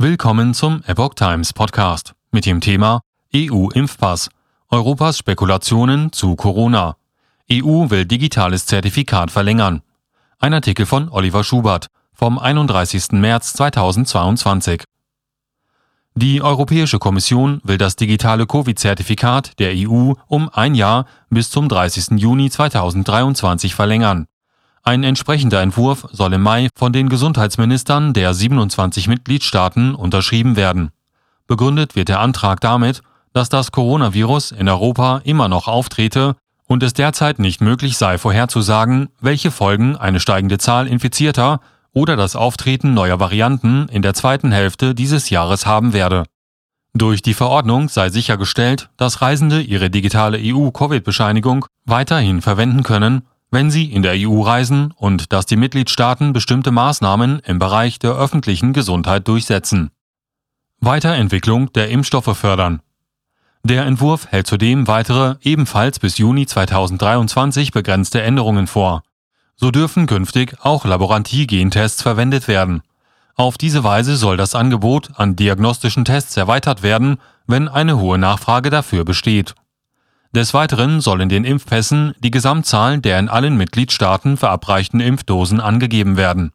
Willkommen zum Epoch Times Podcast mit dem Thema EU-Impfpass. Europas Spekulationen zu Corona. EU will digitales Zertifikat verlängern. Ein Artikel von Oliver Schubert vom 31. März 2022. Die Europäische Kommission will das digitale Covid-Zertifikat der EU um ein Jahr bis zum 30. Juni 2023 verlängern. Ein entsprechender Entwurf soll im Mai von den Gesundheitsministern der 27 Mitgliedstaaten unterschrieben werden. Begründet wird der Antrag damit, dass das Coronavirus in Europa immer noch auftrete und es derzeit nicht möglich sei vorherzusagen, welche Folgen eine steigende Zahl infizierter oder das Auftreten neuer Varianten in der zweiten Hälfte dieses Jahres haben werde. Durch die Verordnung sei sichergestellt, dass Reisende ihre digitale EU-Covid-Bescheinigung weiterhin verwenden können, wenn sie in der EU reisen und dass die Mitgliedstaaten bestimmte Maßnahmen im Bereich der öffentlichen Gesundheit durchsetzen. Weiterentwicklung der Impfstoffe fördern. Der Entwurf hält zudem weitere, ebenfalls bis Juni 2023 begrenzte Änderungen vor. So dürfen künftig auch Laborantie-Gentests verwendet werden. Auf diese Weise soll das Angebot an diagnostischen Tests erweitert werden, wenn eine hohe Nachfrage dafür besteht. Des Weiteren soll in den Impfpässen die Gesamtzahl der in allen Mitgliedstaaten verabreichten Impfdosen angegeben werden.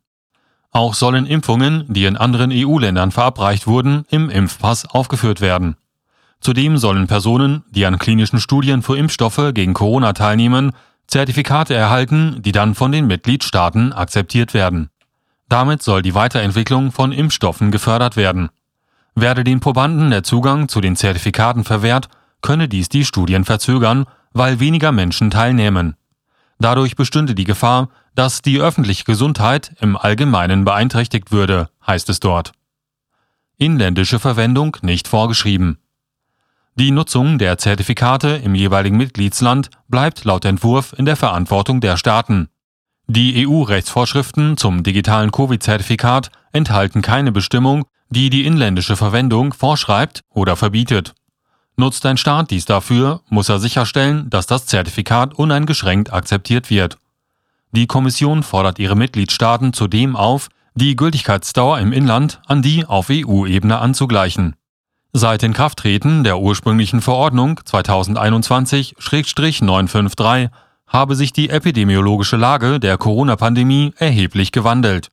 Auch sollen Impfungen, die in anderen EU-Ländern verabreicht wurden, im Impfpass aufgeführt werden. Zudem sollen Personen, die an klinischen Studien für Impfstoffe gegen Corona teilnehmen, Zertifikate erhalten, die dann von den Mitgliedstaaten akzeptiert werden. Damit soll die Weiterentwicklung von Impfstoffen gefördert werden. Werde den Probanden der Zugang zu den Zertifikaten verwehrt, könne dies die Studien verzögern, weil weniger Menschen teilnehmen. Dadurch bestünde die Gefahr, dass die öffentliche Gesundheit im Allgemeinen beeinträchtigt würde, heißt es dort. Inländische Verwendung nicht vorgeschrieben. Die Nutzung der Zertifikate im jeweiligen Mitgliedsland bleibt laut Entwurf in der Verantwortung der Staaten. Die EU-Rechtsvorschriften zum digitalen Covid-Zertifikat enthalten keine Bestimmung, die die inländische Verwendung vorschreibt oder verbietet. Nutzt ein Staat dies dafür, muss er sicherstellen, dass das Zertifikat uneingeschränkt akzeptiert wird. Die Kommission fordert ihre Mitgliedstaaten zudem auf, die Gültigkeitsdauer im Inland an die auf EU-Ebene anzugleichen. Seit Inkrafttreten der ursprünglichen Verordnung 2021-953 habe sich die epidemiologische Lage der Corona-Pandemie erheblich gewandelt.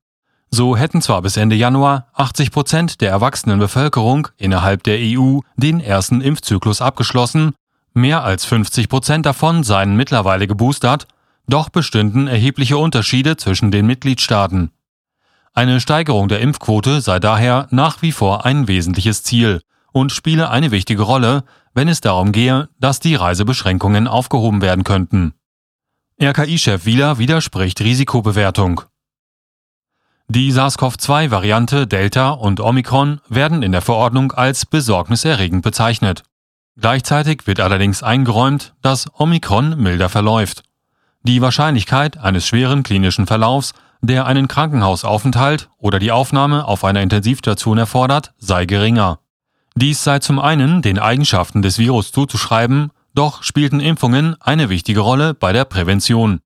So hätten zwar bis Ende Januar 80 Prozent der erwachsenen Bevölkerung innerhalb der EU den ersten Impfzyklus abgeschlossen, mehr als 50 Prozent davon seien mittlerweile geboostert, doch bestünden erhebliche Unterschiede zwischen den Mitgliedstaaten. Eine Steigerung der Impfquote sei daher nach wie vor ein wesentliches Ziel und spiele eine wichtige Rolle, wenn es darum gehe, dass die Reisebeschränkungen aufgehoben werden könnten. RKI-Chef Wieler widerspricht Risikobewertung. Die SARS-CoV-2-Variante Delta und Omikron werden in der Verordnung als besorgniserregend bezeichnet. Gleichzeitig wird allerdings eingeräumt, dass Omikron milder verläuft. Die Wahrscheinlichkeit eines schweren klinischen Verlaufs, der einen Krankenhausaufenthalt oder die Aufnahme auf einer Intensivstation erfordert, sei geringer. Dies sei zum einen den Eigenschaften des Virus zuzuschreiben, doch spielten Impfungen eine wichtige Rolle bei der Prävention.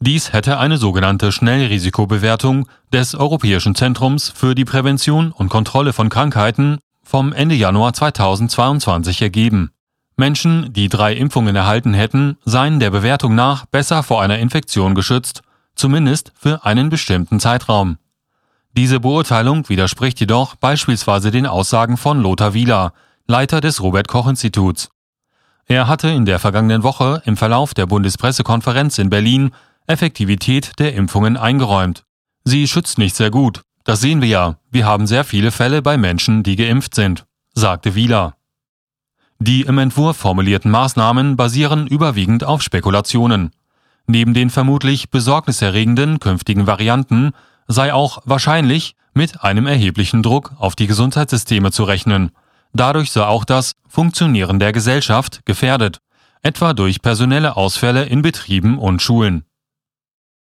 Dies hätte eine sogenannte Schnellrisikobewertung des Europäischen Zentrums für die Prävention und Kontrolle von Krankheiten vom Ende Januar 2022 ergeben. Menschen, die drei Impfungen erhalten hätten, seien der Bewertung nach besser vor einer Infektion geschützt, zumindest für einen bestimmten Zeitraum. Diese Beurteilung widerspricht jedoch beispielsweise den Aussagen von Lothar Wieler, Leiter des Robert Koch Instituts. Er hatte in der vergangenen Woche im Verlauf der Bundespressekonferenz in Berlin Effektivität der Impfungen eingeräumt. Sie schützt nicht sehr gut. Das sehen wir ja. Wir haben sehr viele Fälle bei Menschen, die geimpft sind, sagte Wieler. Die im Entwurf formulierten Maßnahmen basieren überwiegend auf Spekulationen. Neben den vermutlich besorgniserregenden künftigen Varianten sei auch wahrscheinlich mit einem erheblichen Druck auf die Gesundheitssysteme zu rechnen. Dadurch sei auch das Funktionieren der Gesellschaft gefährdet, etwa durch personelle Ausfälle in Betrieben und Schulen.